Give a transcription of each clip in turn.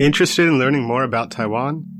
Interested in learning more about Taiwan?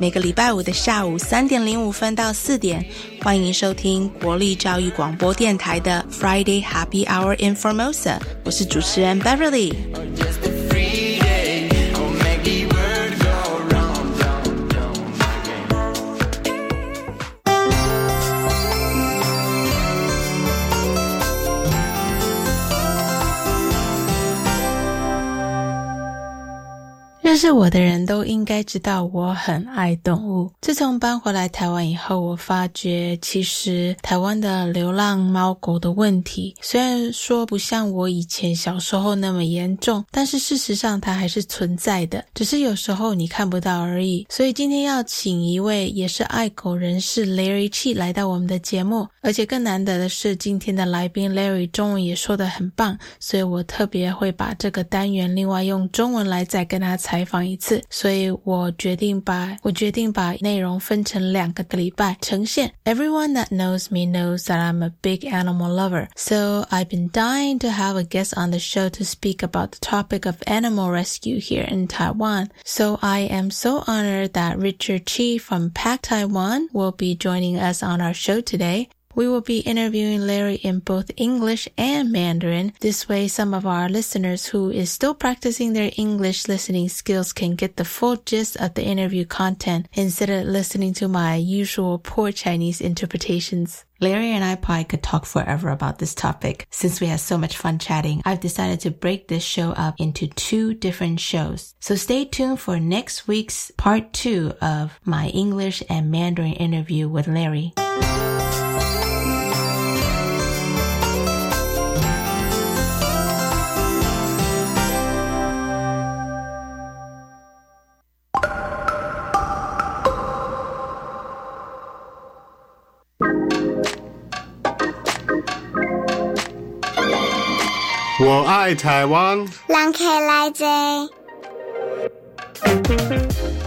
每个礼拜五的下午三点零五分到四点，欢迎收听国立教育广播电台的 Friday Happy Hour in Formosa。我是主持人 Beverly。是我的人都应该知道我很爱动物。自从搬回来台湾以后，我发觉其实台湾的流浪猫狗的问题，虽然说不像我以前小时候那么严重，但是事实上它还是存在的，只是有时候你看不到而已。所以今天要请一位也是爱狗人士 Larry Chi 来到我们的节目，而且更难得的是，今天的来宾 Larry that knows me knows that I'm a big animal lover, so I've been dying to have a guest on the show to speak about the topic of animal rescue here in Taiwan. So I am so honored that Richard Chi from PACK Taiwan will be joining us on our show today. We will be interviewing Larry in both English and Mandarin. This way, some of our listeners who is still practicing their English listening skills can get the full gist of the interview content instead of listening to my usual poor Chinese interpretations. Larry and I probably could talk forever about this topic. Since we had so much fun chatting, I've decided to break this show up into two different shows. So stay tuned for next week's part two of my English and Mandarin interview with Larry. 我爱台湾。人客来坐。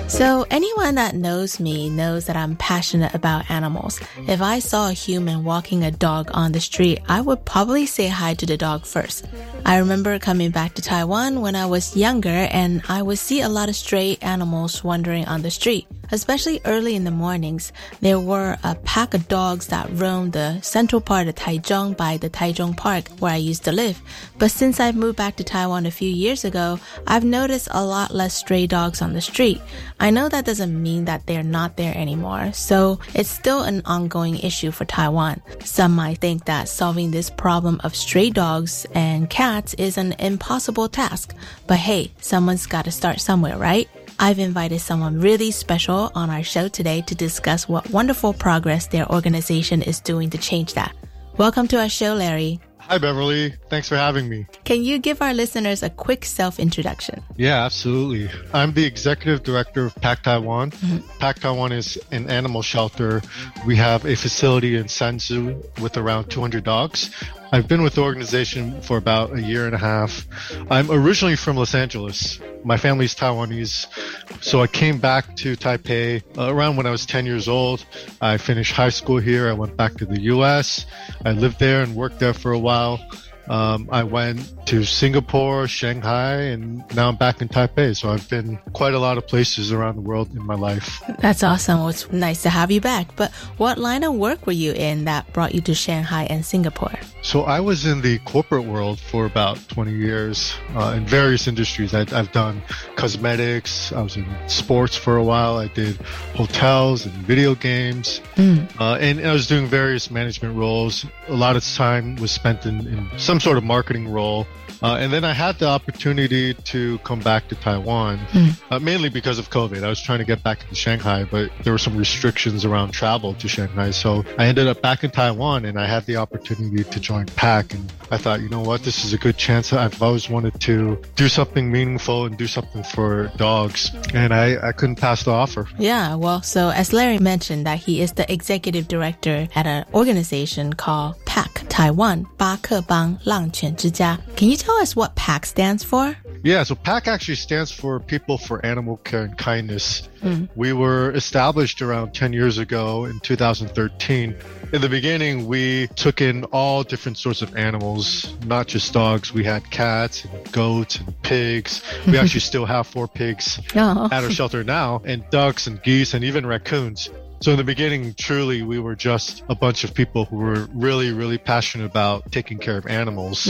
So anyone that knows me knows that I'm passionate about animals. If I saw a human walking a dog on the street, I would probably say hi to the dog first. I remember coming back to Taiwan when I was younger and I would see a lot of stray animals wandering on the street. Especially early in the mornings, there were a pack of dogs that roamed the central part of Taichung by the Taichung Park where I used to live. But since I've moved back to Taiwan a few years ago, I've noticed a lot less stray dogs on the street. I know that doesn't mean that they're not there anymore, so it's still an ongoing issue for Taiwan. Some might think that solving this problem of stray dogs and cats is an impossible task, but hey, someone's gotta start somewhere, right? I've invited someone really special on our show today to discuss what wonderful progress their organization is doing to change that. Welcome to our show, Larry. Hi, Beverly. Thanks for having me. Can you give our listeners a quick self introduction? Yeah, absolutely. I'm the executive director of PACK Taiwan. Mm-hmm. PACK Taiwan is an animal shelter. We have a facility in Sanzhi with around 200 dogs. I've been with the organization for about a year and a half. I'm originally from Los Angeles. My family's Taiwanese. So I came back to Taipei uh, around when I was 10 years old. I finished high school here. I went back to the US. I lived there and worked there for a while. Um, I went to Singapore, Shanghai, and now I'm back in Taipei. So I've been quite a lot of places around the world in my life. That's awesome. Well, it's nice to have you back. But what line of work were you in that brought you to Shanghai and Singapore? So I was in the corporate world for about 20 years uh, in various industries. I, I've done cosmetics. I was in sports for a while. I did hotels and video games, uh, and I was doing various management roles. A lot of time was spent in, in some sort of marketing role. Uh, and then I had the opportunity to come back to Taiwan, mm. uh, mainly because of COVID. I was trying to get back to Shanghai, but there were some restrictions around travel to Shanghai. So I ended up back in Taiwan and I had the opportunity to join PACK. And I thought, you know what, this is a good chance. I've always wanted to do something meaningful and do something for dogs. And I, I couldn't pass the offer. Yeah, well, so as Larry mentioned, that he is the executive director at an organization called PACK Taiwan 巴克幫浪犬之家。Can you tell us what PACK stands for? Yeah, so PACK actually stands for People for Animal Care and Kindness. Mm. We were established around 10 years ago in 2013. In the beginning, we took in all different sorts of animals, not just dogs. We had cats and goats and pigs. We actually still have four pigs Oh. at our shelter now, and ducks and geese and even raccoons. So in the beginning, truly, we were just a bunch of people who were really, really passionate about taking care of animals.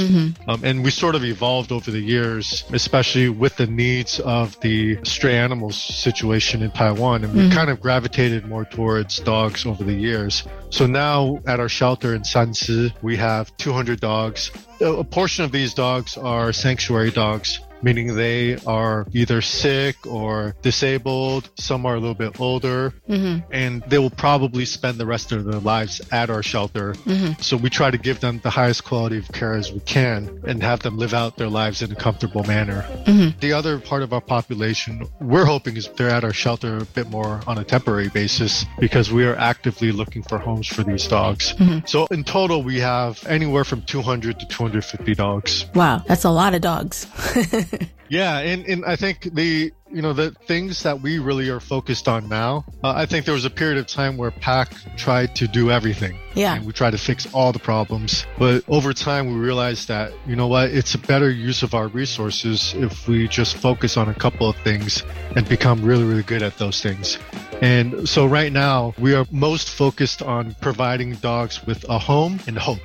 Um, and we sort of evolved over the years, especially with the needs of the stray animals situation in Taiwan. And we kind of gravitated more towards dogs over the years. So now at our shelter in Sanzhi, we have 200 dogs. A portion of these dogs are sanctuary dogs meaning they are either sick or disabled. Some are a little bit older, mm-hmm. and they will probably spend the rest of their lives at our shelter. Mm-hmm. So we try to give them the highest quality of care as we can and have them live out their lives in a comfortable manner. Mm-hmm. The other part of our population, we're hoping is they're at our shelter a bit more on a temporary basis because we are actively looking for homes for these dogs. So in total, we have anywhere from 200 to 250 dogs. Wow, that's a lot of dogs. Yeah, and, and I think the you know the things that we really are focused on now. Uh, I think there was a period of time where PACK tried to do everything. Yeah. and we tried to fix all the problems. But over time, we realized that you know what, it's a better use of our resources if we just focus on a couple of things and become really really good at those things. And so right now, we are most focused on providing dogs with a home and hope.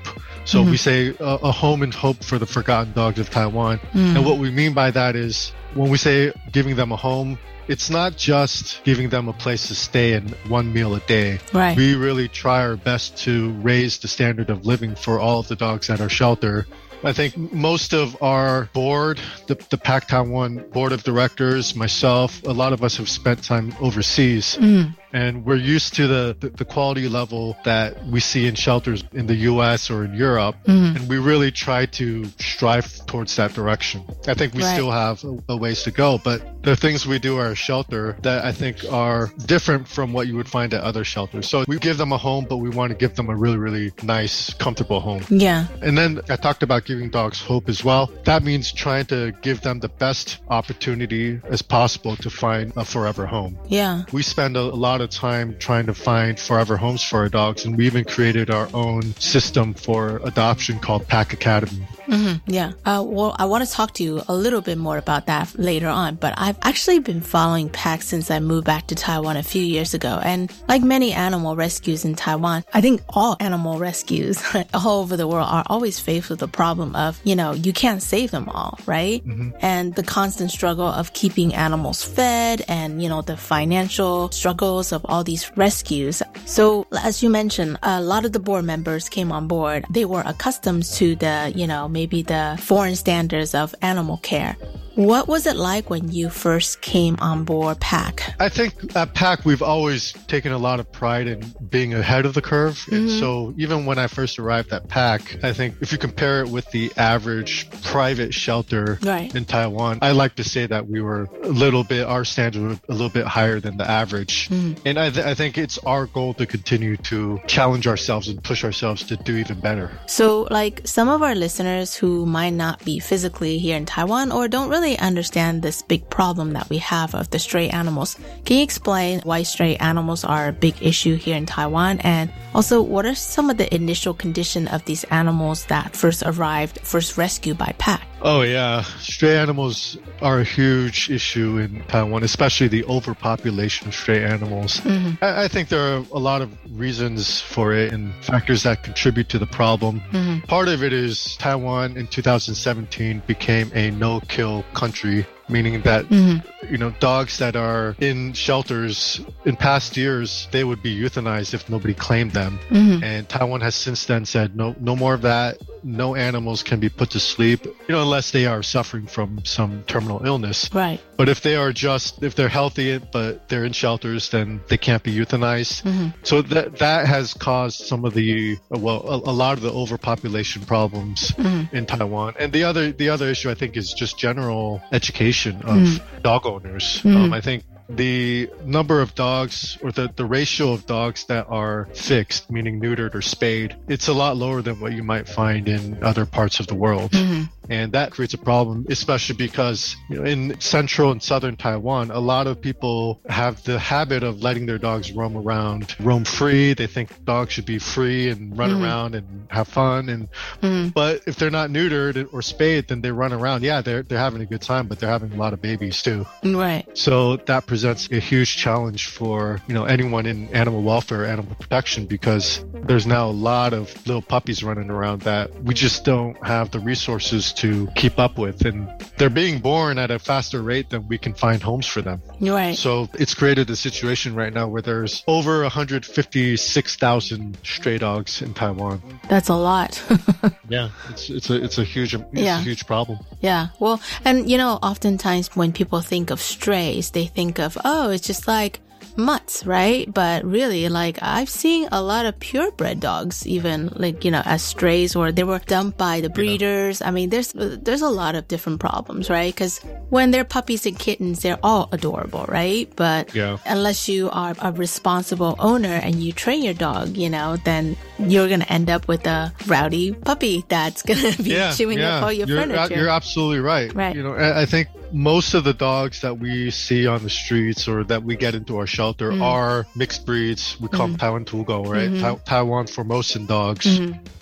So we mm-hmm. say a, a home and hope for the forgotten dogs of Taiwan. Mm. And what we mean by that is when we say giving them a home, it's not just giving them a place to stay and one meal a day. Right. We really try our best to raise the standard of living for all of the dogs at our shelter. I think most of our board, the, the PACK Taiwan board of directors, myself, a lot of us have spent time overseas. Mm. And we're used to the, the, the quality level that we see in shelters in the US or in Europe. Mm-hmm. And we really try to strive towards that direction. I think we Right. still have a, a ways to go, but the things we do at our shelter that I think are different from what you would find at other shelters. So we give them a home, but we want to give them a really, really nice, comfortable home. yeah. And then I talked about giving dogs hope as well. That means trying to give them the best opportunity as possible to find a forever home. Yeah. We spend a, a lot of time trying to find forever homes for our dogs, and we even created our own system for adoption called Pack Academy. Yeah. Uh, well, I want to talk to you a little bit more about that later on, but I've actually been following Pack since I moved back to Taiwan a few years ago. And like many animal rescues in Taiwan, I think all animal rescues all over the world are always faced with the problem of, you know, you can't save them all, right? And the constant struggle of keeping animals fed and, you know, the financial struggles of all these rescues. So as you mentioned, a lot of the board members came on board. They were accustomed to the, you know, maybe the foreign standards of animal care. What was it like when you first came on board PACK? I think at PACK, we've always taken a lot of pride in being ahead of the curve. And mm-hmm. so even when I first arrived at PACK, I think if you compare it with the average private shelter Right. in Taiwan, I like to say that we were a little bit, our standard were a little bit higher than the average. Mm-hmm. And I, th- I think it's our goal to continue to challenge ourselves and push ourselves to do even better. So, like some of our listeners who might not be physically here in Taiwan or don't really understand this big problem that we have of the stray animals, can you explain why stray animals are a big issue here in Taiwan? And also, what are some of the initial condition of these animals that first arrived, first rescued by PACK? Oh yeah, stray animals are a huge issue in Taiwan, especially the overpopulation of stray animals. Mm-hmm. I, I think there are a lot of reasons for it and factors that contribute to the problem. Mm-hmm. Part of it is Taiwan in 2017 became a no-kill country, meaning that mm-hmm. you know dogs that are in shelters in past years they would be euthanized if nobody claimed them. Mm-hmm. And Taiwan has since then said no, no more of that. No animals can be put to sleep, you know, unless they are suffering from some terminal illness. Right. But if they are just if they're healthy but they're in shelters, then they can't be euthanized. Mm-hmm. So that that has caused some of the well a, a lot of the overpopulation problems in Taiwan. And the other the other issue I think is just general education of hmm. dog owners. Hmm. Um, I think the number of dogs or the, the ratio of dogs that are fixed, meaning neutered or spayed, it's a lot lower than what you might find in other parts of the world. Mm-hmm. And that creates a problem, especially because you know, in central and southern Taiwan, a lot of people have the habit of letting their dogs roam around, roam free. They think dogs should be free and run mm-hmm. around and have fun. And mm-hmm. but if they're not neutered or spayed, then they run around. Yeah, they're they're having a good time, but they're having a lot of babies too. Right. So that presents a huge challenge for you know anyone in animal welfare, animal protection, because there's now a lot of little puppies running around that we just don't have the resources to keep up with, and they're being born at a faster rate than we can find homes for them. Right. So it's created a situation right now where there's over 156,000 stray dogs in Taiwan. That's a lot. Yeah, it's it's a it's a huge it's Yeah. a huge problem. Yeah. Well, and you know, oftentimes when people think of strays, they think of, oh, it's just like mutts, right? But really, like I've seen a lot of purebred dogs, even like, you know, as strays or they were dumped by the breeders. I mean, there's, there's a lot of different problems, right? Cause when they're puppies and kittens, they're all adorable, right? But Yeah. unless you are a responsible owner and you train your dog, you know, then you're going to end up with a rowdy puppy that's going to be chewing up all your you're, uh, furniture. You're absolutely right. Right. You know, I I think most of the dogs that we see on the streets or that we get into our shelter Mm. are mixed breeds. We call them Taiwan Tugo, right? Mm-hmm. Tai- Taiwan Formosan dogs.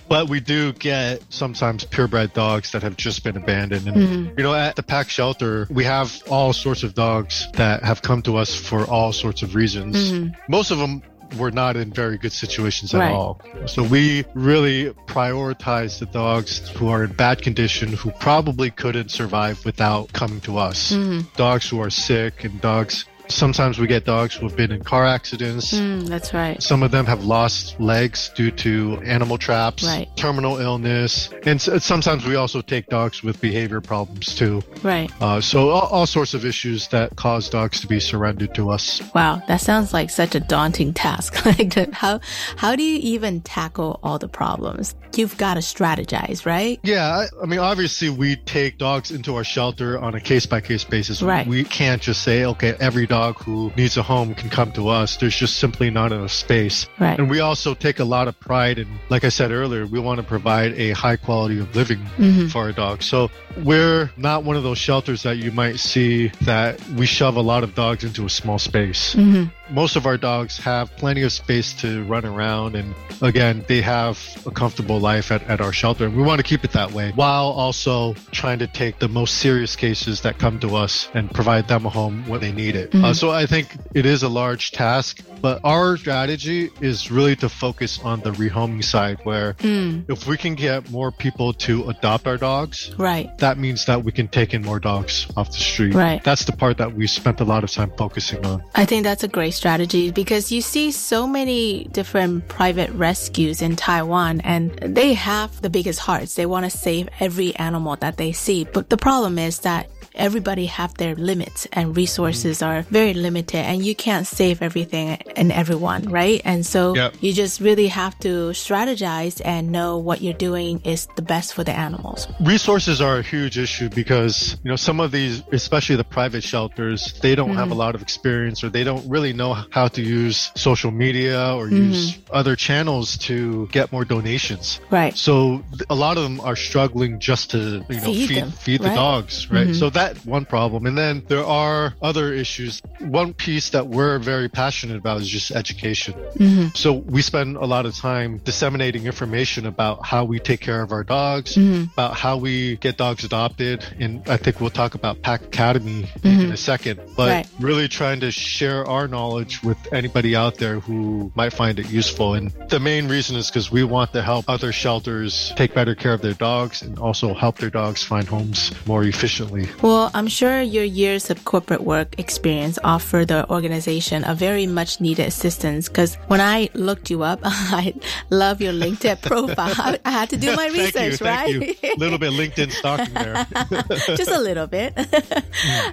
But we do get sometimes purebred dogs that have just been abandoned. And, Mm-hmm. you know, at the pack shelter, we have all sorts of dogs that have come to us for all sorts of reasons. Most of them were not in very good situations at Mm-hmm. Right. all. So we really prioritize the dogs who are in bad condition, who probably couldn't survive without coming to us. Mm-hmm. Dogs who are sick and dogs. Sometimes we get dogs who have been in car accidents. Mm, that's right. Some of them have lost legs due to animal traps, Right. terminal illness, and sometimes we also take dogs with behavior problems too. Right. Uh, so all, all sorts of issues that cause dogs to be surrendered to us. Wow, that sounds like such a daunting task. like how how do you even tackle all the problems? You've got to strategize, right? Yeah, I, I mean, obviously, we take dogs into our shelter on a case by case basis. Right. We can't just say, okay, every dog who needs a home can come to us. There's just simply not enough space. Right. And we also take a lot of pride in, like I said earlier, we want to provide a high quality of living Mm-hmm. for our dogs. So we're not one of those shelters that you might see that we shove a lot of dogs into a small space. Mm-hmm. Most of our dogs have plenty of space to run around. And again, they have a comfortable life at, at our shelter. And we want to keep it that way while also trying to take the most serious cases that come to us and provide them a home when they need it. Uh, so I think it is a large task, but our strategy is really to focus on the rehoming side where if we can get more people to adopt our dogs, Right. that means that we can take in more dogs off the street. Right. That's the part that we spent a lot of time focusing on. I think that's a great strategy because you see so many different private rescues in Taiwan and they have the biggest hearts. They want to save every animal that they see. But the problem is that everybody have their limits and resources are very limited and you can't save everything and everyone, right? And so Yep. you just really have to strategize and know what you're doing is the best for the animals. resources are a huge issue because you know some of these especially the private shelters they don't have a mm-hmm. lot of experience or they don't really know how to use social media or use mm-hmm. other channels to get more donations Right. so a lot of them are struggling just to you know Feed feed, feed the right. dogs right mm-hmm. so that that one problem. And then there are other issues. One piece that we're very passionate about is just education. Mm-hmm. So we spend a lot of time disseminating information about how we take care of our dogs, mm-hmm. about how we get dogs adopted. And I think we'll talk about Pack Academy in, in a second. But Right. really trying to share our knowledge with anybody out there who might find it useful. And the main reason is because we want to help other shelters take better care of their dogs and also help their dogs find homes more efficiently. Well, I'm sure your years of corporate work experience offer the organization a very much needed assistance because when I looked you up, I love your LinkedIn profile. I, had to do my research, you, right? thank you. little bit LinkedIn stalking there. just a little bit.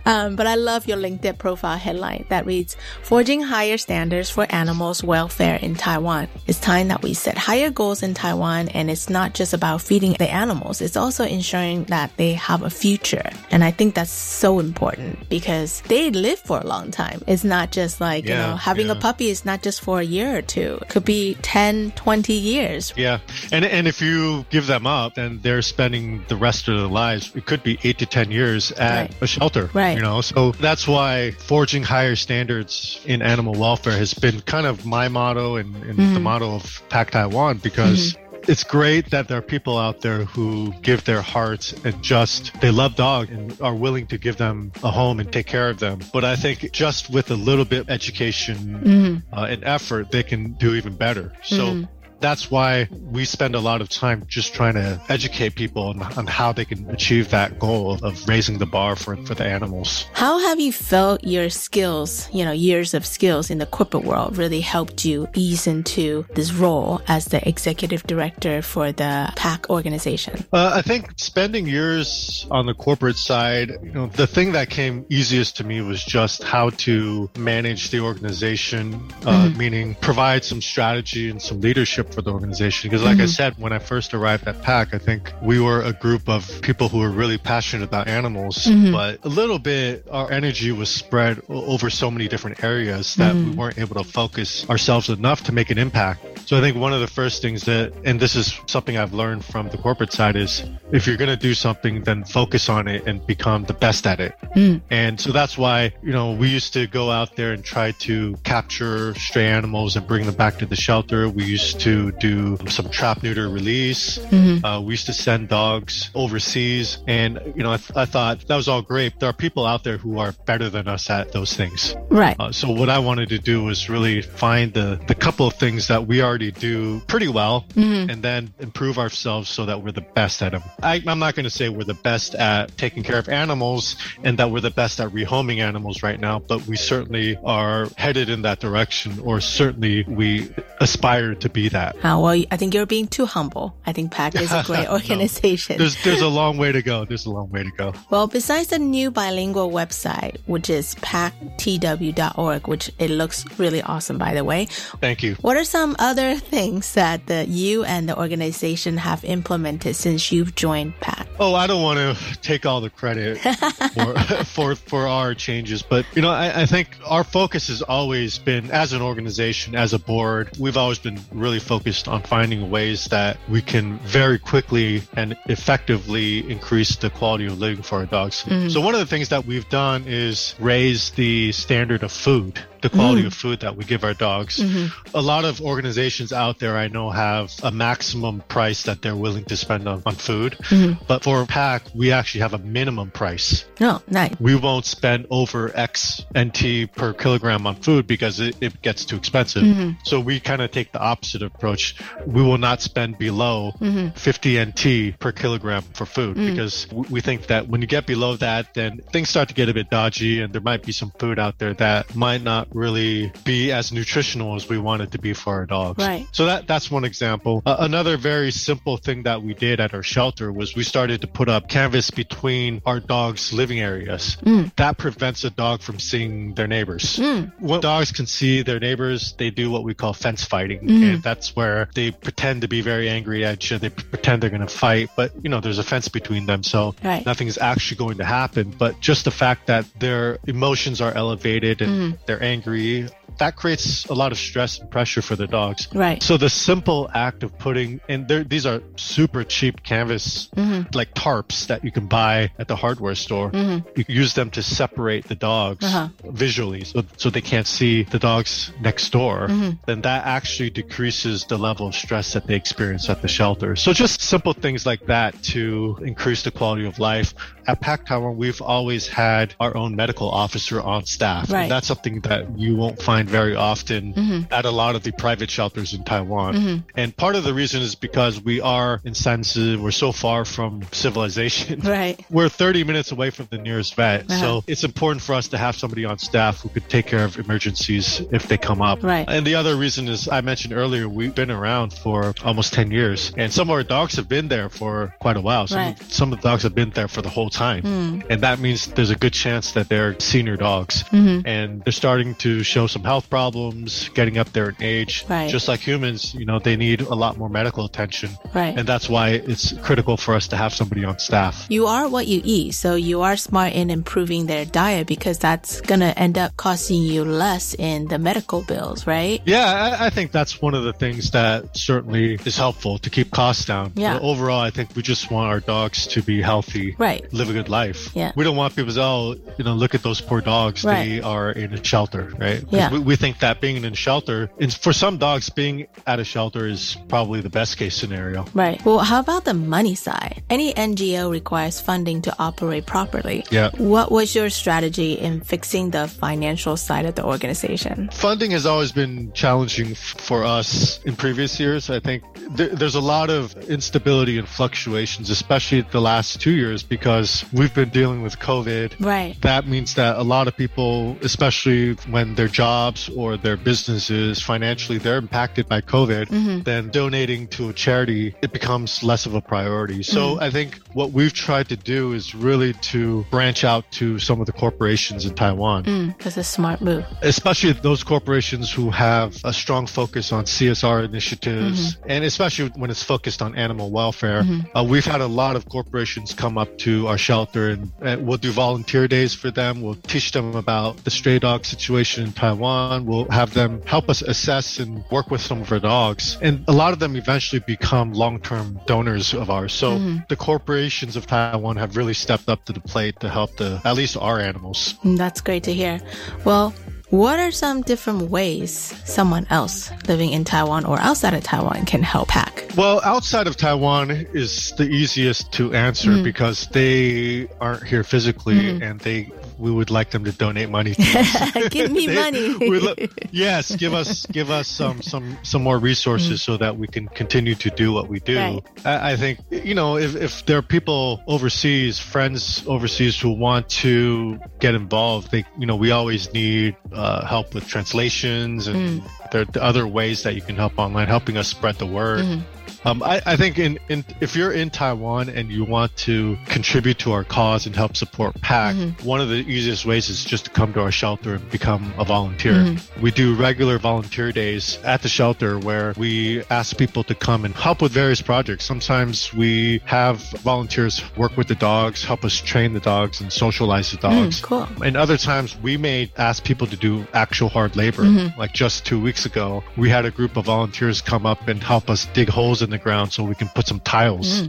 um, but I love your LinkedIn profile headline that reads Forging Higher Standards for Animals Welfare in Taiwan. It's time that we set higher goals in Taiwan, and it's not just about feeding the animals, it's also ensuring that they have a future. And I think that's so important because they live for a long time. It's not just like, you know, having a puppy is not just for a year or two, it could be 10, 20 years. Yeah, and and if you give them up, then they're spending the rest of their lives. It could be eight to ten years at Right. a shelter. Right. You know, so that's why forging higher standards in animal welfare has been kind of my motto and, and the mm-hmm. motto of Pack Taiwan because. Mm-hmm. It's great that there are people out there who give their hearts and just they love dogs and are willing to give them a home and take care of them. But I think just with a little bit of education uh, and effort, they can do even better. So that's why we spend a lot of time just trying to educate people on, on how they can achieve that goal of, raising the bar for, for the animals. How have you felt your skills, you know, years of skills in the corporate world really helped you ease into this role as the executive director for the PACK organization? Uh, I think spending years on the corporate side, you know, the thing that came easiest to me was just how to manage the organization, uh, meaning provide some strategy and some leadership for the organization. Because, like I mm-hmm. said, when I first arrived at PACK, I think we were a group of people who were really passionate about animals, mm-hmm. but a little bit our energy was spread over so many different areas that we mm-hmm. weren't able to focus ourselves enough to make an impact. So I think one of the first things that, and this is something I've learned from the corporate side, is if you're going to do something, then focus on it and become the best at it. Mm. And so that's why, you know, we used to go out there and try to capture stray animals and bring them back to the shelter. We used to do some trap neuter release. Uh, we used to send dogs overseas. And, you know, I, th- I thought that was all great. There are people out there who are better than us at those things. Right. Uh, so what I wanted to do was really find the, the couple of things that we already do pretty well and then improve ourselves so that we're the best at them. I, I'm not going to say we're the best at taking care of animals and that we're the best at rehoming animals right now, but we certainly are headed in that direction or certainly we aspire to be that. Uh, well, I think you're being too humble. I think PACK is a great organization. There's, there's a long way to go. There's a long way to go. Well, besides the new bilingual website, which is pactw.org, which it looks really awesome, by the way, Thank you. what are some other things that the, you and the organization have implemented since you've joined PACK? Oh, I don't want to take all the credit for, for for our changes, but you know, I, I think our focus has always been, as an organization, as a board, we've always been really focused on finding ways that we can very quickly and effectively increase the quality of living for our dogs. Mm-hmm. So one of the things that we've done is raise the standard of food. The quality mm. of food that we give our dogs. Mm-hmm. A lot of organizations out there I know have a maximum price that they're willing to spend on, on food. Mm-hmm. But for pack, we actually have a minimum price. No, nice. We won't spend over X NT per kilogram on food because it, it gets too expensive. Mm-hmm. So we kind of take the opposite approach. We will not spend below 50 NT per kilogram for food mm. because we think that when you get below that, then things start to get a bit dodgy and there might be some food out there that might not really be as nutritional as we want it to be for our dogs. Right. So that that's one example. Uh, another very simple thing that we did at our shelter was we started to put up canvas between our dogs' living areas. Mm. That prevents a dog from seeing their neighbors. Mm. When dogs can see their neighbors, they do what we call fence fighting, mm. and that's where they pretend to be very angry at you. They pretend they're going to fight, but you know there's a fence between them, so Right. is actually going to happen. But just the fact that their emotions are elevated and they're angry agree that creates a lot of stress and pressure for the dogs. Right. So the simple act of putting, and these are super cheap canvas, mm-hmm. like tarps that you can buy at the hardware store. Mm-hmm. You can use them to separate the dogs Uh-huh. visually, so so they can't see the dogs next door. Mm-hmm. Then that actually decreases the level of stress that they experience at the shelter. So just simple things like that to increase the quality of life. At Pack Tower, we've always had our own medical officer on staff. Right. And that's something that you won't find very often at a lot of the private shelters in Taiwan. And part of the reason is because we are in Sanzhi, we're so far from civilization. Right. We're 30 minutes away from the nearest vet. Uh-huh. So it's important for us to have somebody on staff who could take care of emergencies if they come up. Right. And the other reason is I mentioned earlier, we've been around for almost 10 years and some of our dogs have been there for quite a while. Some, Right. Some of the dogs have been there for the whole time. And that means there's a good chance that they're senior dogs Mm-hmm. and they're starting to show some health problems, getting up there in age. Right. Just like humans, you know, they need a lot more medical attention. Right. And that's why it's critical for us to have somebody on staff. You are what you eat, so you are smart in improving their diet because that's gonna end up costing you less in the medical bills, right? Yeah, I, I think that's one of the things that certainly is helpful to keep costs down. Yeah. But overall, I think we just want our dogs to be healthy, Right. live a good life. Yeah. We don't want people to say, oh, you know, look at those poor dogs. Right. They are in a shelter, right? Yeah. We, we think that being in a shelter, and for some dogs, being at a shelter is probably the best case scenario. Right. Well, how about the money side? Any NGO requires funding to operate properly. Yeah. What was your strategy in fixing the financial side of the organization? Funding has always been challenging for us in previous years. I think th- there's a lot of instability and fluctuations, especially the last two years, because we've been dealing with COVID. Right. That means that a lot of people, especially when their jobs or their businesses financially, they're impacted by COVID, then donating to a charity, it becomes less of a priority. So I think what we've tried to do is really to branch out to some of the corporations in Taiwan Mm, that's a smart move. especially those corporations who have a strong focus on CSR initiatives, and especially when it's focused on animal welfare. Uh, we've had a lot of corporations come up to our shelter, and, and we'll do volunteer days for them. We'll teach them about the stray dog situation in Taiwan. We'll have them help us assess and work with some of our dogs, and a lot of them eventually become long-term donors of ours. So the corporations of Taiwan have really stepped up to the plate to help the at least our animals. Mm, That's great to hear. Well, what are some different ways someone else living in Taiwan or outside of Taiwan can help pack? Well, outside of Taiwan is the easiest to answer because they aren't here physically and they we would like them to donate money to us. Give me They- money. lo- yes, give us give us some some some more resources so that we can continue to do what we do. Right. I, I think you know if if there are people overseas, friends overseas who want to get involved, they you know we always need uh, help with translations and there are other ways that you can help online, helping us spread the word. Mm-hmm. Um, I, I think in, in if you're in Taiwan and you want to contribute to our cause and help support PACK, mm-hmm. one of the easiest ways is just to come to our shelter and become a volunteer. Mm-hmm. We do regular volunteer days at the shelter where we ask people to come and help with various projects. Sometimes we have volunteers work with the dogs, help us train the dogs and socialize the mm, dogs. cool. And other times we may ask people to do actual hard labor. Like just two weeks ago, we had a group of volunteers come up and help us dig holes in the ground so we can put some tiles.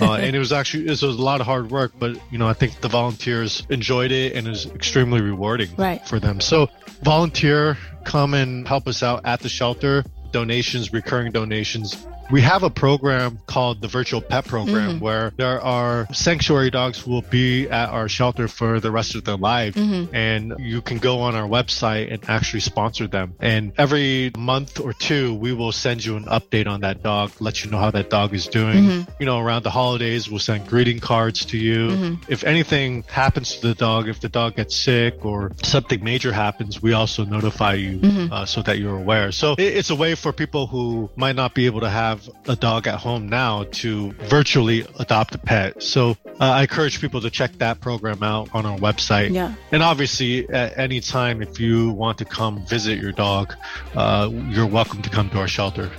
uh, and it was actually it was a lot of hard work, but you know I think the volunteers enjoyed it and it was extremely rewarding Right. for them. So volunteer, come and help us out at the shelter. Donations, recurring donations. We have a program called the Virtual Pet Program mm-hmm. where there are sanctuary dogs who will be at our shelter for the rest of their life. Mm-hmm. And you can go on our website and actually sponsor them. And every month or two, we will send you an update on that dog, let you know how that dog is doing. Mm-hmm. You know, around the holidays, we'll send greeting cards to you. If anything happens to the dog, if the dog gets sick or something major happens, we also notify you uh, so that you're aware. So it's a way for people who might not be able to have a dog at home now to virtually adopt a pet. So uh, I encourage people to check that program out on our website. Yeah. And obviously, at any time, if you want to come visit your dog, uh, you're welcome to come to our shelter.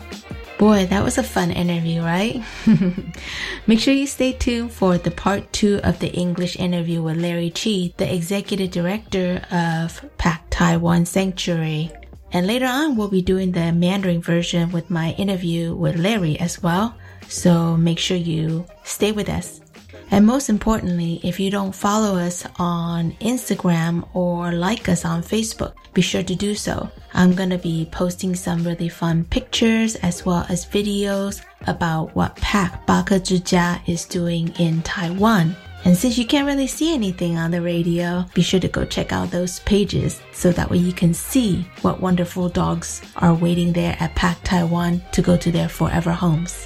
Boy, that was a fun interview, right? Make sure you stay tuned for the part two of the English interview with Larry Chi, the executive director of PACK Taiwan Sanctuary. And later on, we'll be doing the Mandarin version with my interview with Larry as well. So make sure you stay with us. And most importantly, if you don't follow us on Instagram or like us on Facebook, be sure to do so. I'm going to be posting some really fun pictures as well as videos about what Pak Baka Zhijia is doing in Taiwan. And since you can't really see anything on the radio, be sure to go check out those pages so that way you can see what wonderful dogs are waiting there at Pack Taiwan to go to their forever homes.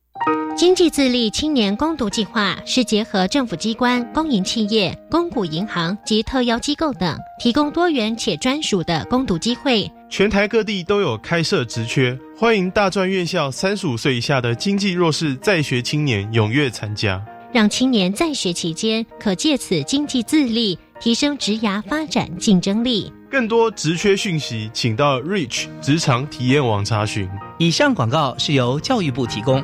经济自立青年攻读计划是结合政府机关、公营企业、公股银行及特邀机构等，提供多元且专属的攻读机会。全台各地都有开设职缺，欢迎大专院校三十五岁以下的经济弱势在学青年踊跃参加，让青年在学期间可借此经济自立，提升职涯发展竞争力。更多职缺讯息，请到 Reach 职场体验网查询。以上广告是由教育部提供。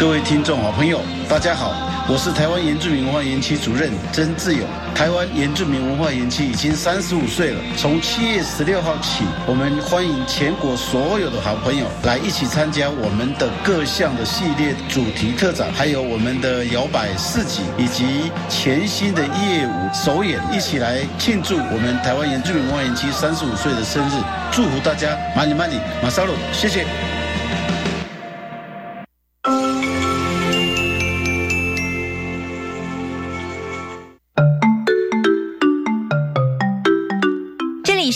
各位听众好朋友，大家好，我是台湾原住民文化园区主任曾志勇。台湾原住民文化园区已经三十五岁了，从七月十六号起，我们欢迎全国所有的好朋友来一起参加我们的各项的系列主题特展，还有我们的摇摆市集以及全新的夜舞首演，一起来庆祝我们台湾原住民文化园区三十五岁的生日，祝福大家马里马里马萨鲁，谢谢。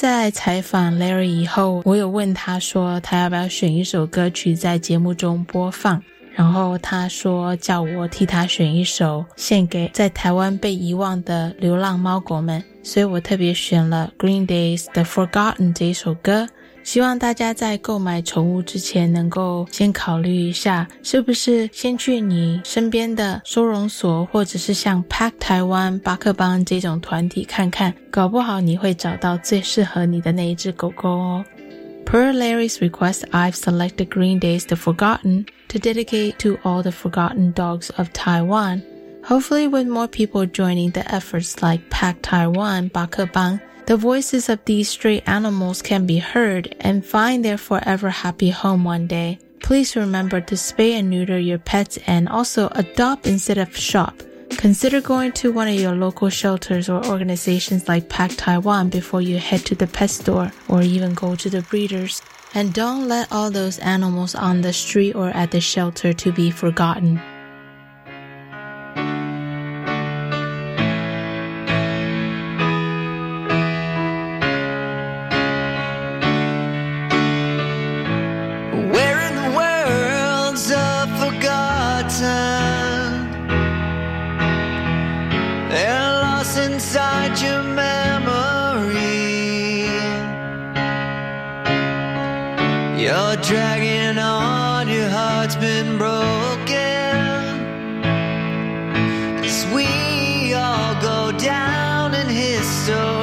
在采访 Larry 以后，我有问他说，他要不要选一首歌曲在节目中播放。然后他说叫我替他选一首献给在台湾被遗忘的流浪猫狗们，所以我特别选了 Green Days 的 Forgotten 这一首歌。希望大家在购买宠物之前，能够先考虑一下，是不是先去你身边的收容所，或者是像 Pack 台湾、巴克幫这种团体看看，搞不好你会找到最适合你的那一只狗狗哦。Per Larry's request, I've selected Green Day's The Forgotten to dedicate to all the forgotten dogs of Taiwan. Hopefully, with more people joining the efforts like Pack Taiwan, Bakabang, the voices of these stray animals can be heard and find their forever happy home one day. Please remember to spay and neuter your pets and also adopt instead of shop. Consider going to one of your local shelters or organizations like Pack Taiwan before you head to the pet store or even go to the breeders. And don't let all those animals on the street or at the shelter to be forgotten. Dragging on, your heart's been broken. As we all go down in history.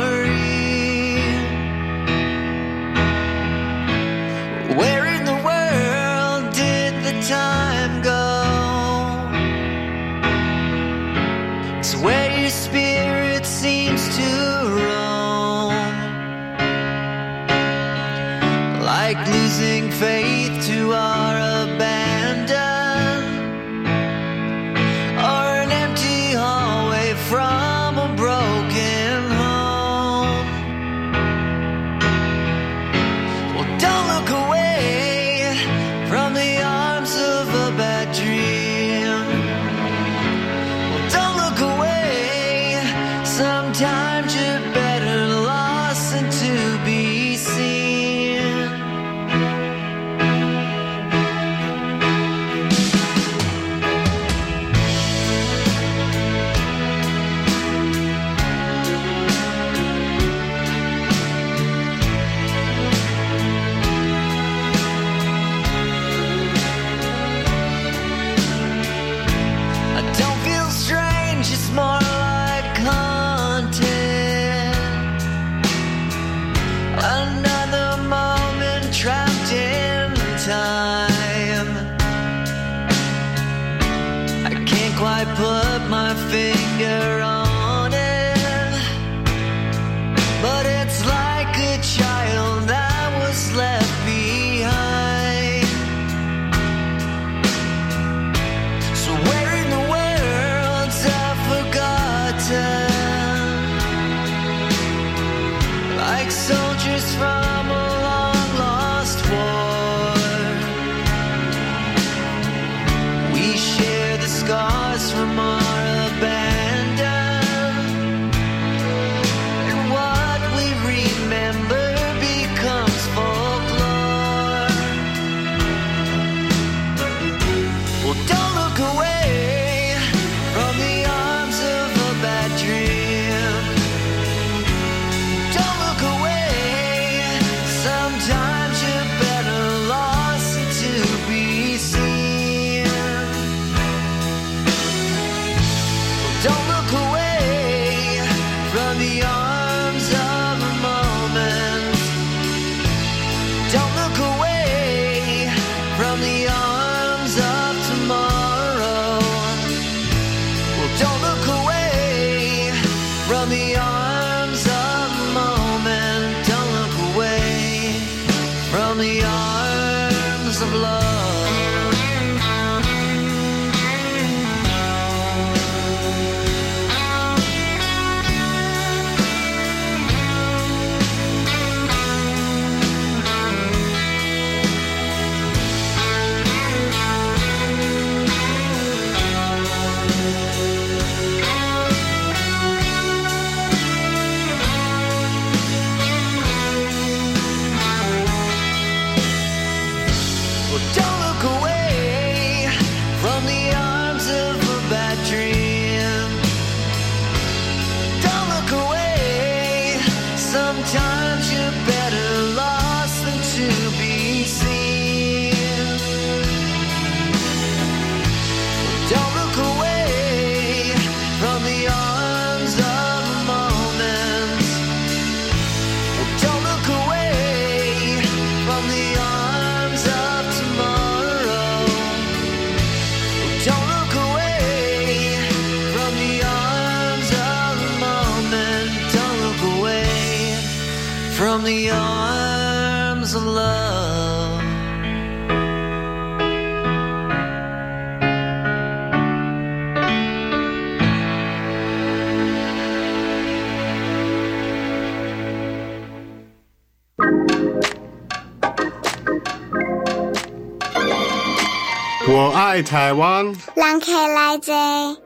台湾。人客来坐。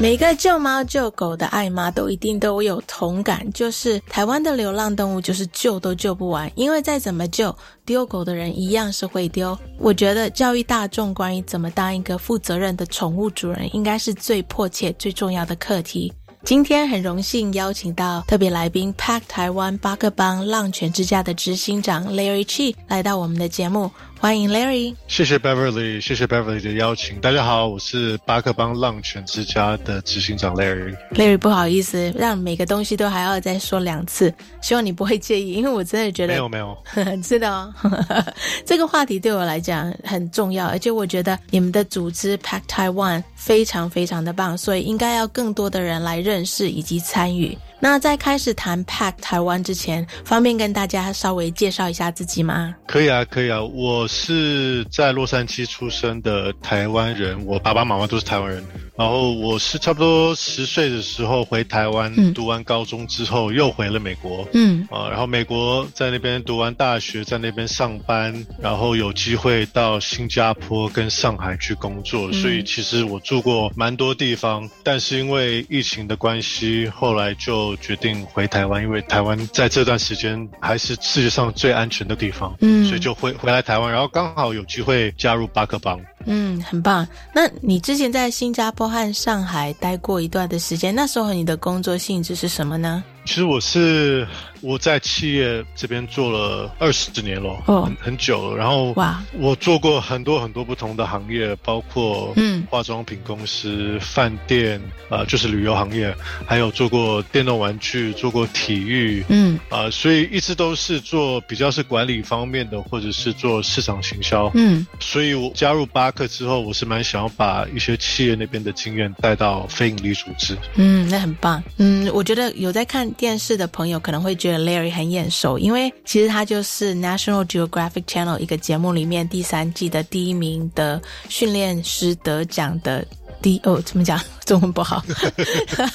每个救猫救狗的爱妈都一定都有同感，就是台湾的流浪动物就是救都救不完，因为再怎么救，丢狗的人一样是会丢。我觉得教育大众关于怎么当一个负责任的宠物主人，应该是最迫切、最重要的课题。今天很荣幸邀请到特别来宾 Pack 台湾八个邦浪犬之家的执行长 Larry Chi 来到我们的节目。欢迎 Larry，谢谢 Beverly，谢谢 Beverly 的邀请。大家好，我是巴克邦浪犬之家的执行长 Larry。Larry，不好意思，让每个东西都还要再说两次，希望你不会介意，因为我真的觉得没有没有，知道 这个话题对我来讲很重要，而且我觉得你们的组织 Pack Taiwan 非常非常的棒，所以应该要更多的人来认识以及参与。那在开始谈 Pack 台湾之前，方便跟大家稍微介绍一下自己吗？可以啊，可以啊，我是在洛杉矶出生的台湾人，我爸爸妈妈都是台湾人。然后我是差不多十岁的时候回台湾，读完高中之后又回了美国。嗯啊，然后美国在那边读完大学，在那边上班，然后有机会到新加坡跟上海去工作。所以其实我住过蛮多地方，但是因为疫情的关系，后来就决定回台湾，因为台湾在这段时间还是世界上最安全的地方。嗯，所以就回回来台湾，然后刚好有机会加入巴克邦。嗯，很棒。那你之前在新加坡和上海待过一段的时间，那时候你的工作性质是什么呢？其实我是我在企业这边做了二十年了，哦，很很久了。然后哇，我做过很多很多不同的行业，包括嗯化妆品公司、饭店，呃，就是旅游行业，还有做过电动玩具，做过体育，嗯啊，所以一直都是做比较是管理方面的，或者是做市场行销。嗯，所以我加入巴克之后，我是蛮想要把一些企业那边的经验带到非营利组织。嗯，那很棒。嗯，我觉得有在看。电视的朋友可能会觉得 Larry 很眼熟，因为其实他就是 National Geographic Channel 一个节目里面第三季的第一名的训练师得奖的第哦，怎么讲？中文不好，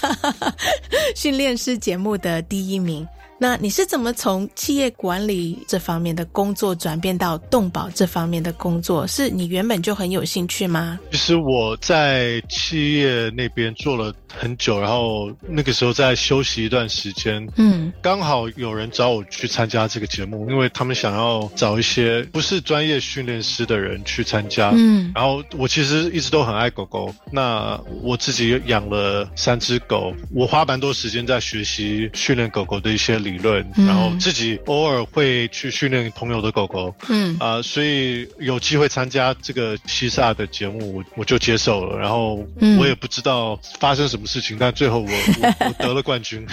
训练师节目的第一名。那你是怎么从企业管理这方面的工作转变到动保这方面的工作？是你原本就很有兴趣吗？其实我在企业那边做了很久，然后那个时候在休息一段时间，嗯，刚好有人找我去参加这个节目，因为他们想要找一些不是专业训练师的人去参加，嗯，然后我其实一直都很爱狗狗，那我自己养了三只狗，我花蛮多时间在学习训练狗狗的一些理。理论，然后自己偶尔会去训练朋友的狗狗，嗯啊、呃，所以有机会参加这个西萨的节目，我我就接受了。然后我也不知道发生什么事情，但最后我我我得了冠军。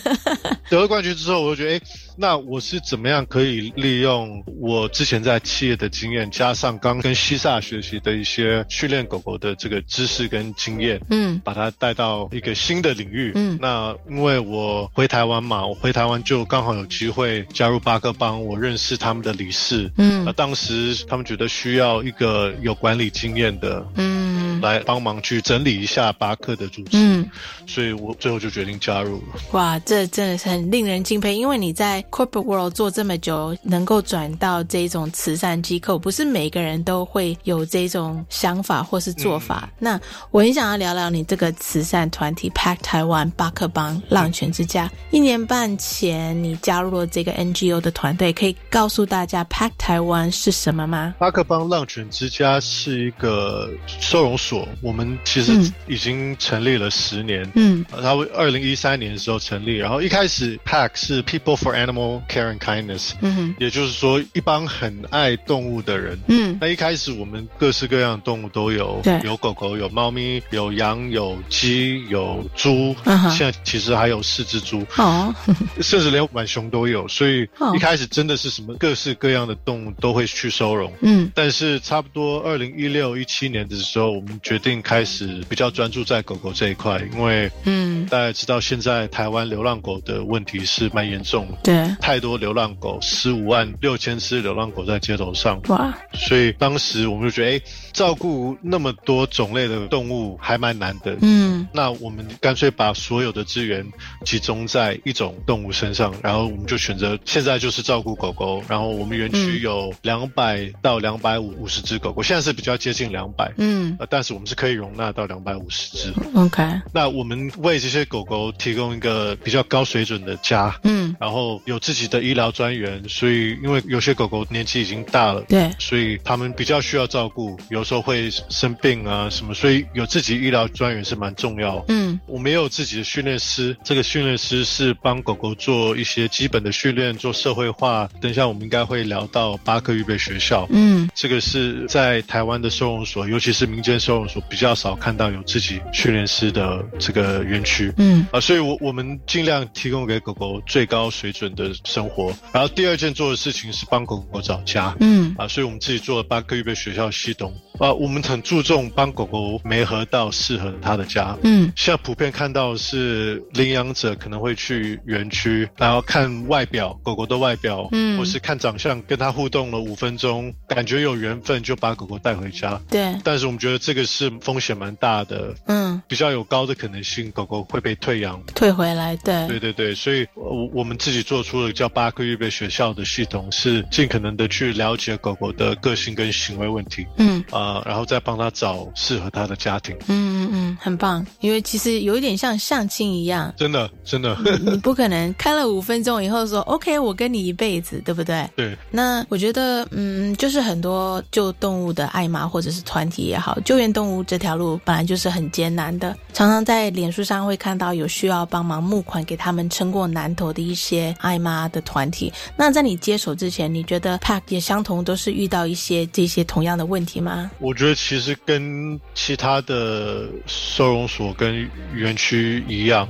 得了冠军之后，我就觉得，哎，那我是怎么样可以利用我之前在企业的经验，加上刚跟西萨学习的一些训练狗狗的这个知识跟经验，嗯，把它带到一个新的领域。嗯，那因为我回台湾嘛，我回台湾就刚好有机会加入巴克邦，我认识他们的理事。嗯，那当时他们觉得需要一个有管理经验的，嗯，来帮忙去整理一下巴克的组织。嗯，所以我最后就决定加入了。哇，这真的是很令人敬佩，因为你在 corporate world 做这么久，能够转到这种慈善机构，不是每个人都会有这种想法或是做法。嗯、那我很想要聊聊你这个慈善团体 Pack 台湾巴克邦浪犬之家。一年半前你加入了这个 NGO 的团队，可以告诉大家 Pack 台湾是什么吗？巴克邦浪犬之家是一个收容所，我们其实已经成立了十年。嗯，它二零一三年的时候成立，然后一开始 Pack 是 People for Animal Care and Kindness，嗯哼，也就是说一帮很爱动物的人。嗯，那一开始我们各式各样的动物都有，对，有狗狗，有猫咪，有羊，有鸡，有猪，嗯、现在其实还有四只猪，哦，甚至连浣熊都有，所以哦一开始真的是什么各式各样的动物都会去收容。嗯，但是差不多二零一六一七年的时候，我们决定开始比较专注在狗狗这一块，因为嗯，大家知道现在台湾流浪狗的问题是蛮严重的，对，太多流浪狗，十五万六千只流浪狗在街头上，哇，所以当时我们就觉得，哎，照顾那么多种类的动物还蛮难的，嗯，那我们干脆把所有的资源集中在一种动物身上，然后我们就选择现在就是照顾狗狗，然后我们园区有两百到两百五五十只狗狗，现在是比较接近两百，嗯，呃，但是我们是可以容纳到两百五十只。OK，那我们为这些狗狗提供一个比较高水准的家，嗯，然后有自己的医疗专员，所以因为有些狗狗年纪已经大了，对所以他们比较需要照顾，有时候会生病啊什么，所以有自己医疗专员是蛮重要。嗯，我们也有自己的训练师，这个训练师是帮狗狗做一些基本的训练，做社会化。等一下我们应该会聊到巴克预备学校，嗯，这个是在台湾的收容所，尤其是民间收容所比较少看到有自己训练师的这个园区。嗯啊，所以我我们尽量提供给狗狗最高水准的生活。然后第二件做的事情是帮狗狗找家。嗯啊，所以我们自己做了八个预备学校系统。啊，我们很注重帮狗狗媒合到适合它的家。嗯现在普遍看到的是领养者可能会去园区，然后看外表，狗狗的外表，嗯或是看长相，跟它互动了五分钟，感觉有缘分就把狗狗带回家。对，但是我们觉得这个是风险蛮大的，嗯，比较有高的可能性狗狗会被退养。退回来，对，对对对，所以我我们自己做出了叫八个预备学校的系统，是尽可能的去了解狗狗的个性跟行为问题，嗯啊、然后再帮他找适合他的家庭。嗯嗯嗯，很棒，因为其实有一点像相亲一样，真的真的，你不可能看了五分钟以后说 OK，我跟你一辈子，对不对？对，那我觉得，嗯，就是很多救动物的爱妈或者是团体也好，救援动物这条路本来就是很艰难的，常常在脸书上会看到有需要帮忙募款给他们撑过难头的一些爱妈的团体。那在你接手之前，你觉得 Pack 也相同都是遇到一些这些同样的问题吗？我觉得其实跟其他的收容所跟园区一样。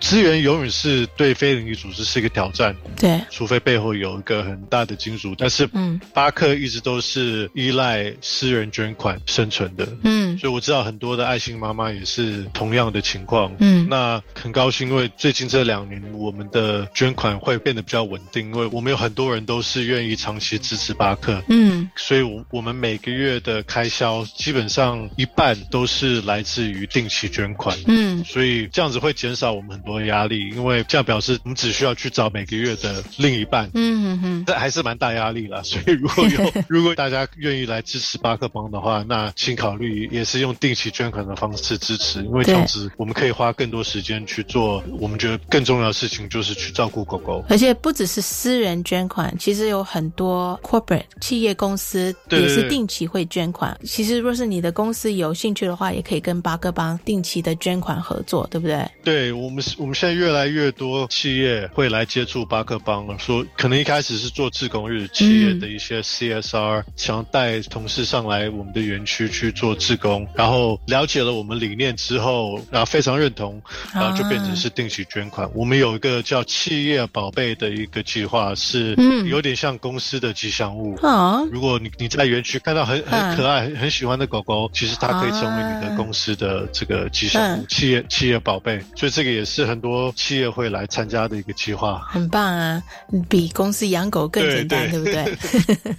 资源永远是对非营利组织是一个挑战，对，除非背后有一个很大的金主。但是，嗯，巴克一直都是依赖私人捐款生存的，嗯，所以我知道很多的爱心妈妈也是同样的情况，嗯。那很高兴，因为最近这两年我们的捐款会变得比较稳定，因为我们有很多人都是愿意长期支持巴克，嗯，所以我我们每个月的开销基本上一半都是来自于定期捐款，嗯。所以这样子会减少我们很多压力，因为这样表示我们只需要去找每个月的另一半。嗯哼哼，这还是蛮大压力啦，所以如果有 如果大家愿意来支持巴克帮的话，那请考虑也是用定期捐款的方式支持，因为这样子我们可以花更多时间去做我们觉得更重要的事情，就是去照顾狗狗。而且不只是私人捐款，其实有很多 corporate 企业公司也是定期会捐款。其实若是你的公司有兴趣的话，也可以跟巴克帮定期的捐款合作，对不对？对我们，我们现在越来越多企业会来接触巴克邦了，说可能一开始是做志工日，企业的一些 CSR，、想带同事上来我们的园区去做志工，然后了解了我们理念之后，然后非常认同，然后就变成是定期捐款。我们有一个叫企业宝贝的一个计划，是嗯。有点像公司的吉祥物。啊如果你你在园区看到很嗯。很可爱、很很喜欢的狗狗，其实它可以成为你的公司的这个吉祥物、嗯。企业企业宝贝，所以这个也是很多企业会来参加的一个计划。很棒啊，比公司养狗更简单，对对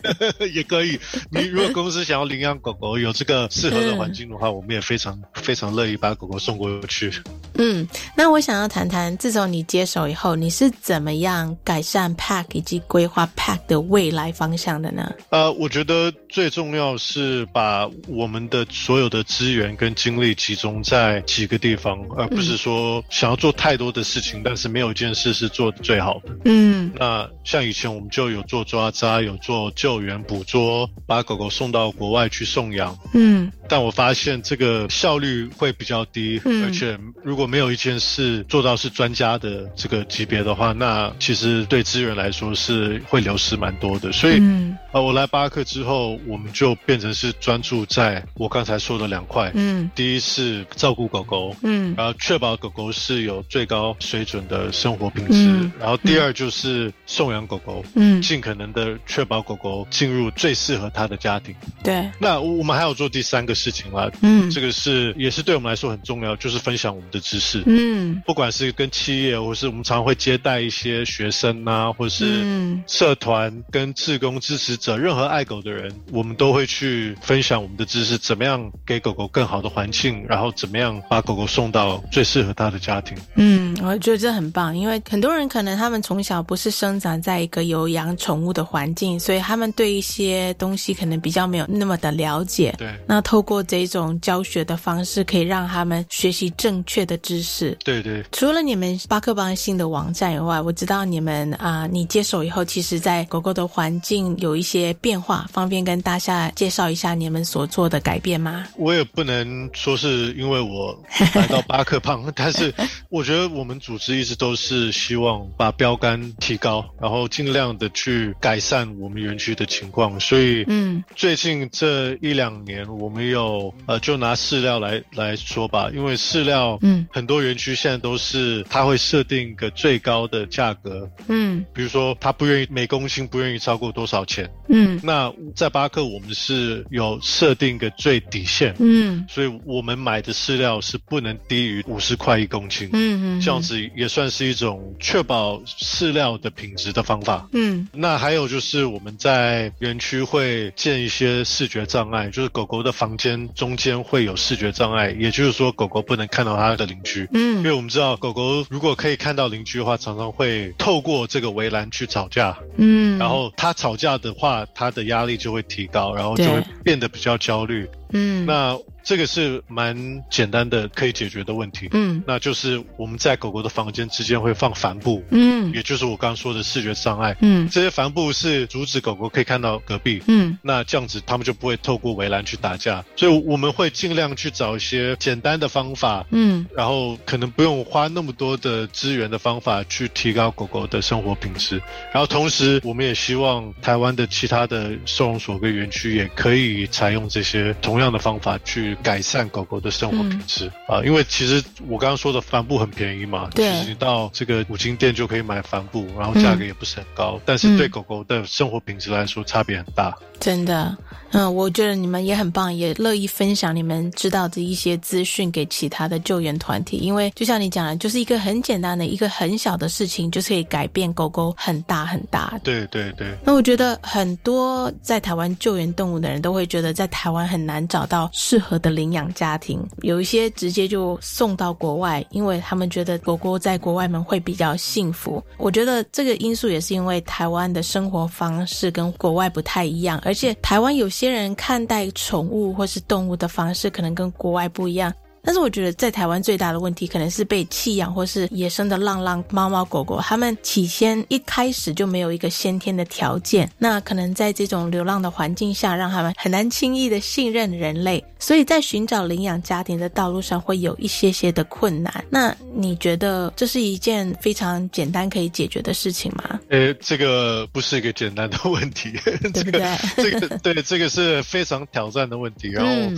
不对？也可以，你如果公司想要领养狗狗，有这个适合的环境的话，我们也非常非常乐意把狗狗送过去。嗯，那我想要谈谈，自从你接手以后，你是怎么样改善 Pack 以及规划 Pack 的未来方向的呢？呃，我觉得最重要是把我们的所有的资源跟精力集中在几个地方，而不是说想要做太多的事情，但是没有一件事是做的最好的。嗯那像以前我们就有做抓扎，有做救援捕捉，把狗狗送到国外去送养。嗯但我发现这个效率会比较低，嗯而且如果没有一件事做到是专家的这个级别的话，那其实对资源来说是会流失蛮多的。所以，嗯呃，我来巴克之后，我们就变成是专注在我刚才说的两块。嗯第一是照顾狗狗，嗯然后确保狗狗是有最高水准的生活品质。嗯然后第二就是送养狗狗，嗯尽可能的确保狗狗进入最适合它的家庭。对，那我们还有做第三个事情啦，嗯这个是也是对我们来说很重要，就是分享我们的知识。嗯，不管是跟企业，或是我们常常会接待一些学生啊，或是嗯社团跟志工支持者，任何爱狗的人，我们都会去分享我们的知识，怎么样给狗狗更好的环境，然后怎么样把狗狗送到最适合它的家庭。嗯，我觉得这很棒，因为很多人可能他们从小不是生长在一个有养宠物的环境，所以他们对一些东西可能比较没有那么的了解。对，那透过这种教学的方式，可以让他们学习正确的知识。对对，除了你们巴克邦新的网站以外，我知道你们啊、你接手以后，其实在狗狗的环境有一些变化，方便跟大家介绍一下你们所做的改变吗？我也不能说是因为我来到巴克邦，但是我觉得我们组织一直都是希望把标杆提高，然后尽量的去改善我们园区的情况。所以，嗯，最近这一两年，我们有呃，就拿饲料来来说吧，因为饲料，嗯，很多园区现在都是它会设定一个最高的价格，嗯比如说它不愿意每公斤不愿意超过多少钱。嗯那在巴克，我们是有设定一个最底线，嗯所以我们买的饲料是不能低于五十块一公斤。嗯嗯，这样子也算是一种确保饲料的品质的方法。嗯那还有就是我们在园区会建一些视觉障碍，就是狗狗的房间中间会有视觉障碍，也就是说狗狗不能看到它的邻居。嗯因为我们知道狗狗如果可以看到邻居的话，常常会透过这个围栏去吵架。嗯，然后它吵架的话，它的压力就会提高，然后就会变得比较焦虑。嗯那这个是蛮简单的可以解决的问题。嗯那就是我们在狗狗的房间之间会放帆布，嗯也就是我刚刚说的视觉障碍。嗯这些帆布是阻止狗狗可以看到隔壁。嗯那这样子，他们就不会透过围栏去打架，所以我们会尽量去找一些简单的方法，嗯然后可能不用花那么多的资源的方法去提高狗狗的生活品质。然后同时，我们也希望台湾的其他的收容所跟园区也可以采用这些同样的方法去改善狗狗的生活品质啊、因为其实我刚刚说的帆布很便宜嘛，其实你到这个五金店就可以买帆布，然后价格也不是很高，但是对狗狗的生活品质来说差别很大。真的，嗯，我觉得你们也很棒，也乐意分享你们知道的一些资讯给其他的救援团体。因为就像你讲的，就是一个很简单的一个很小的事情，就是可以改变狗狗很大很大的。对对对，那我觉得很多在台湾救援动物的人都会觉得，在台湾很难找到适合的领养家庭，有一些直接就送到国外，因为他们觉得狗狗在国外们会比较幸福。我觉得这个因素也是因为台湾的生活方式跟国外不太一样，而且台湾有些人看待宠物或是动物的方式可能跟国外不一样。但是我觉得在台湾最大的问题可能是被弃养或是野生的浪浪猫猫狗狗，它们起先一开始就没有一个先天的条件，那可能在这种流浪的环境下，让他们很难轻易的信任人类，所以在寻找领养家庭的道路上会有一些些的困难。那你觉得这是一件非常简单可以解决的事情吗？呃，这个不是一个简单的问题，对 不这个对这个对，这个是非常挑战的问题。然后嗯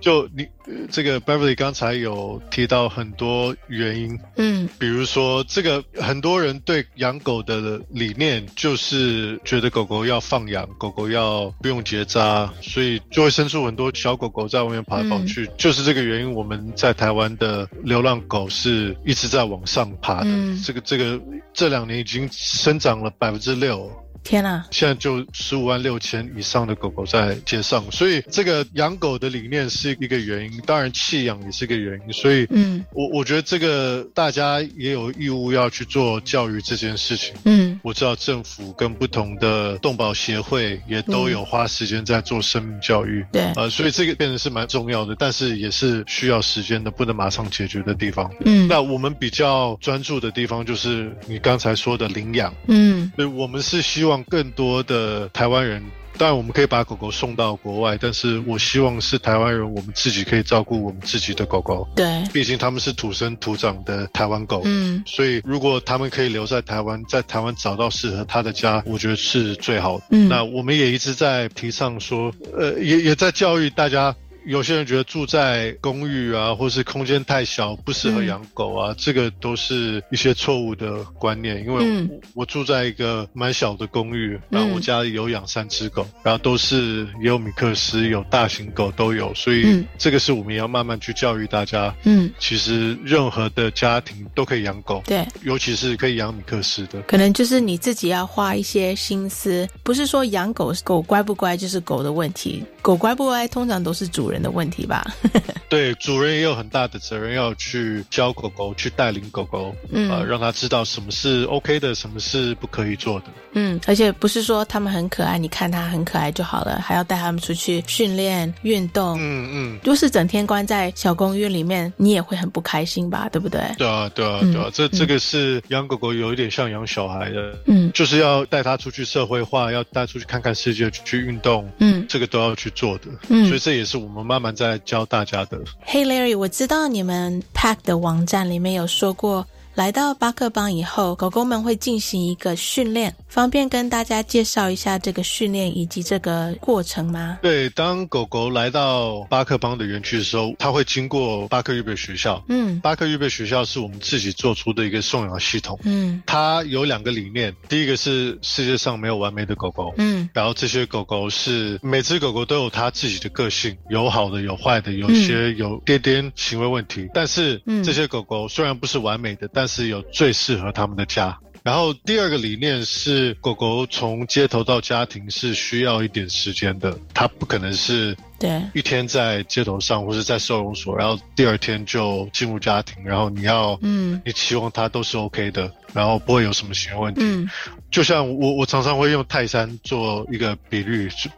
就你、呃这个 Beverly 刚才有提到很多原因，嗯比如说这个很多人对养狗的理念就是觉得狗狗要放养，狗狗要不用结扎，所以就会生出很多小狗狗在外面跑来跑去。就是这个原因，我们在台湾的流浪狗是一直在往上爬的。嗯这个这个这两年已经生长了百分之六。天啊，现在就十五万六千以上的狗狗在街上，所以这个养狗的理念是一个原因，当然弃养也是一个原因。所以，嗯我我觉得这个大家也有义务要去做教育这件事情。嗯我知道政府跟不同的动保协会也都有花时间在做生命教育，对呃，所以这个变得是蛮重要的，但是也是需要时间的，不能马上解决的地方。嗯那我们比较专注的地方就是你刚才说的领养，嗯所以，我们是希望更多的台湾人，当然我们可以把狗狗送到国外，但是我希望是台湾人，我们自己可以照顾我们自己的狗狗。对，毕竟他们是土生土长的台湾狗，嗯所以如果他们可以留在台湾，在台湾找到适合他的家，我觉得是最好的。嗯那我们也一直在提倡说，呃，也也在教育大家。有些人觉得住在公寓啊，或是空间太小不适合养狗啊，这个都是一些错误的观念。因为嗯。我住在一个蛮小的公寓，然后我家里有养三只狗，然后都是也有米克斯，有大型狗都有，所以嗯。这个是我们要慢慢去教育大家。嗯，其实任何的家庭都可以养狗，对，尤其是可以养米克斯的。可能就是你自己要花一些心思，不是说养狗狗乖不乖就是狗的问题，狗乖不乖通常都是主人的问题吧？对，主人也有很大的责任要去教狗狗，去带领狗狗，嗯呃，让它知道什么是 OK 的，什么是不可以做的。嗯，而且不是说它们很可爱，你看它很可爱就好了，还要带它们出去训练、运动。嗯嗯，就是整天关在小公寓里面，你也会很不开心吧？对不对？对啊，对啊，嗯对啊，这这个是养狗狗有一点像养小孩的，嗯就是要带它出去社会化，要带出去看看世界，去运动，嗯这个都要去做的。嗯所以这也是我们慢慢在教大家的。Hey Larry，我知道你们 Pack 的网站里面有说过，来到巴克邦以后，狗狗们会进行一个训练，方便跟大家介绍一下这个训练以及这个过程吗？对，当狗狗来到巴克邦的园区的时候，它会经过巴克预备学校。嗯。巴克预备学校是我们自己做出的一个送养系统。嗯。它有两个理念，第一个是世界上没有完美的狗狗，嗯。然后这些狗狗是每只狗狗都有它自己的个性，有好的有坏的，有些有点点行为问题，但是嗯。这些狗狗虽然不是完美的，但是有最适合他们的家。然后第二个理念是，狗狗从街头到家庭是需要一点时间的，它不可能是对一天在街头上或是在收容所，然后第二天就进入家庭，然后你要，嗯你期望它都是 OK 的，然后不会有什么行为问题。嗯就像我我常常会用泰山做一个比喻，就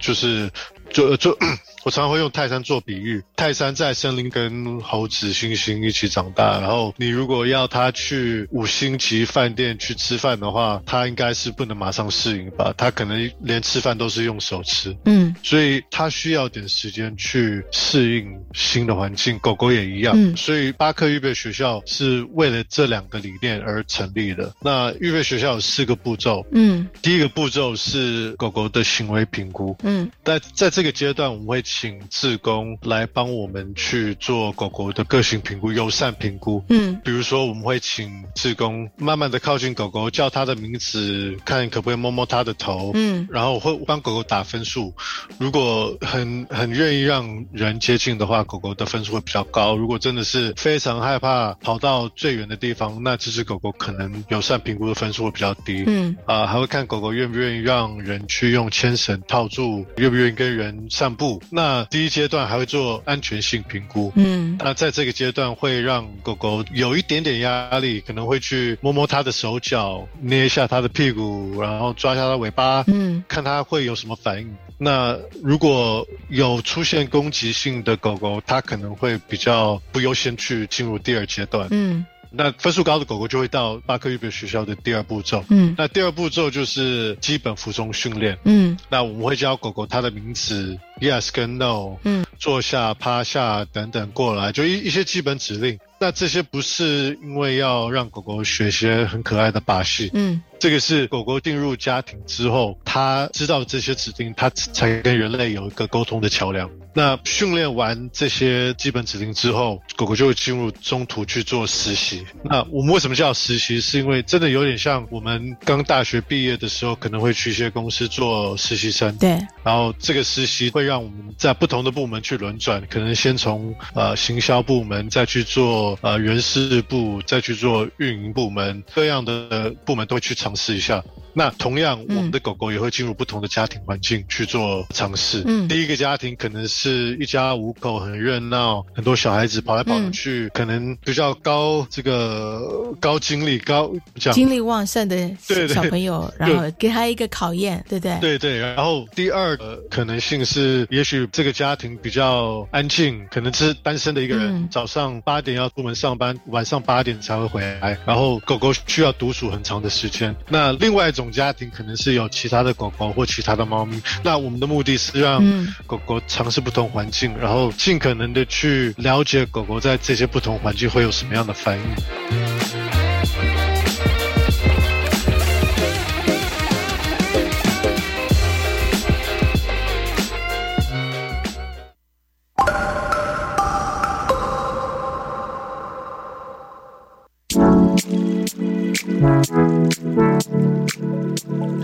就是就就 我常常会用泰山做比喻。泰山在森林跟猴子、猩猩一起长大，然后你如果要它去五星级饭店去吃饭的话，它应该是不能马上适应吧？它可能连吃饭都是用手吃。嗯所以它需要点时间去适应新的环境，狗狗也一样。嗯所以巴克预备学校是为了这两个理念而成立的。那预备学校有四个步骤，嗯第一个步骤是狗狗的行为评估。嗯但在这个阶段，我们会请志工来帮我们去做狗狗的个性评估、友善评估。嗯比如说，我们会请志工慢慢的靠近狗狗，叫它的名字，看可不可以摸摸它的头。嗯然后我会帮狗狗打分数，如果很很愿意让人接近的话，狗狗的分数会比较高。如果真的是非常害怕跑到最远的地方，那这只狗狗可能友善评估的分数会比较低。嗯啊、还会看狗狗愿不愿意让人去用牵绳套住，愿不愿意跟人散步。那第一阶段还会做安全性评估。嗯那在这个阶段会让狗狗有一点点压力，可能会去摸摸它的手脚，捏一下它的屁股，然后抓一下它尾巴，嗯看它会有什么反应。那如果有出现攻击性的狗狗，它可能会比较不优先去进入第二阶段。嗯那分数高的狗狗就会到巴克预备学校的第二步骤。嗯那第二步骤就是基本服从训练。嗯那我们会教狗狗它的名字，yes 跟 no，嗯，坐下、趴下等等过来，就一一些基本指令。那这些不是因为要让狗狗学些很可爱的把戏，嗯这个是狗狗进入家庭之后，它知道这些指令，它才跟人类有一个沟通的桥梁。那训练完这些基本指令之后，狗狗就会进入中途去做实习。那我们为什么叫实习？是因为真的有点像我们刚大学毕业的时候，可能会去一些公司做实习生。对，然后这个实习会让我们在不同的部门去轮转，可能先从呃行销部门，再去做呃人事部，再去做运营部门，各样的部门都会去尝试一下。那同样，我们的狗狗也会进入不同的家庭环境去做尝试。嗯。第一个家庭可能是一家五口，很热闹，很多小孩子跑来跑去，可能比较高这个高精力、高讲精力旺盛的小朋友，然后给他一个考验，对不对？对对，然后第二个可能性是，也许这个家庭比较安静，可能是单身的一个人，嗯。早上八点要出门上班，晚上八点才会回来，然后狗狗需要独处很长的时间。那另外一种种家庭可能是有其他的狗狗或其他的猫咪，那我们的目的是让狗狗尝试不同环境，然后尽可能的去了解狗狗在这些不同环境会有什么样的反应。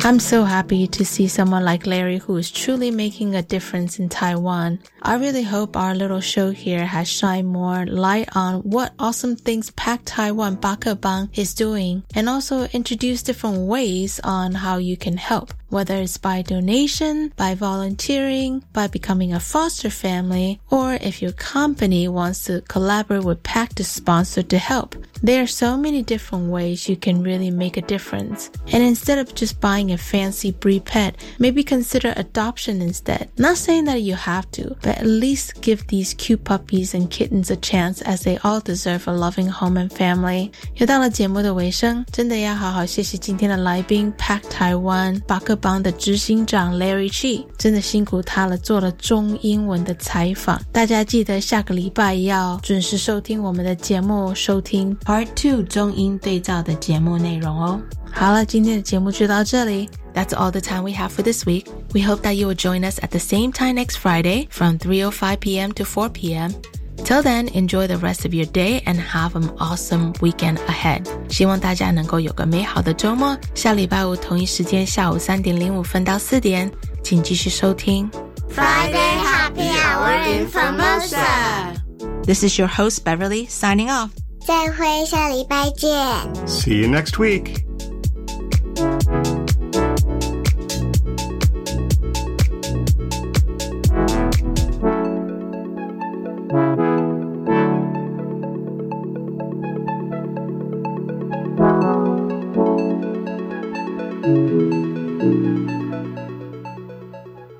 I'm so happy to see someone like Larry who is truly making a difference in Taiwan. I really hope our little show here has shined more light on what awesome things Pack Taiwan Bakebang is doing and also introduce different ways on how you can help whether it's by donation, by volunteering, by becoming a foster family, or if your company wants to collaborate with PACK to sponsor to help. There are so many different ways you can really make a difference. And instead of just buying a fancy breed pet, maybe consider adoption instead. Not saying that you have to, but at least give these cute puppies and kittens a chance as they all deserve a loving home and family. 又到了节目的尾声，真的要好好谢谢今天的来宾邦的执行长 Larry Chi，真的辛苦他了，做了中英文的采访。大家记得下个礼拜要准时收听我们的节目，收听 Part Two 中英对照的节目内容哦。好了，今天的节目就到这里。That's all the time we have for this week. We hope that you will join us at the same time next Friday from 3:05 p.m. to 4 p.m. Till then, enjoy the rest of your day and have an awesome weekend ahead. 希望大家能够有个美好的周末。下礼拜五同一时间，下午三点零五分到四点，请继续收听 Friday Happy Hour in This is your host Beverly signing off. 再会，下礼拜见。See you next week.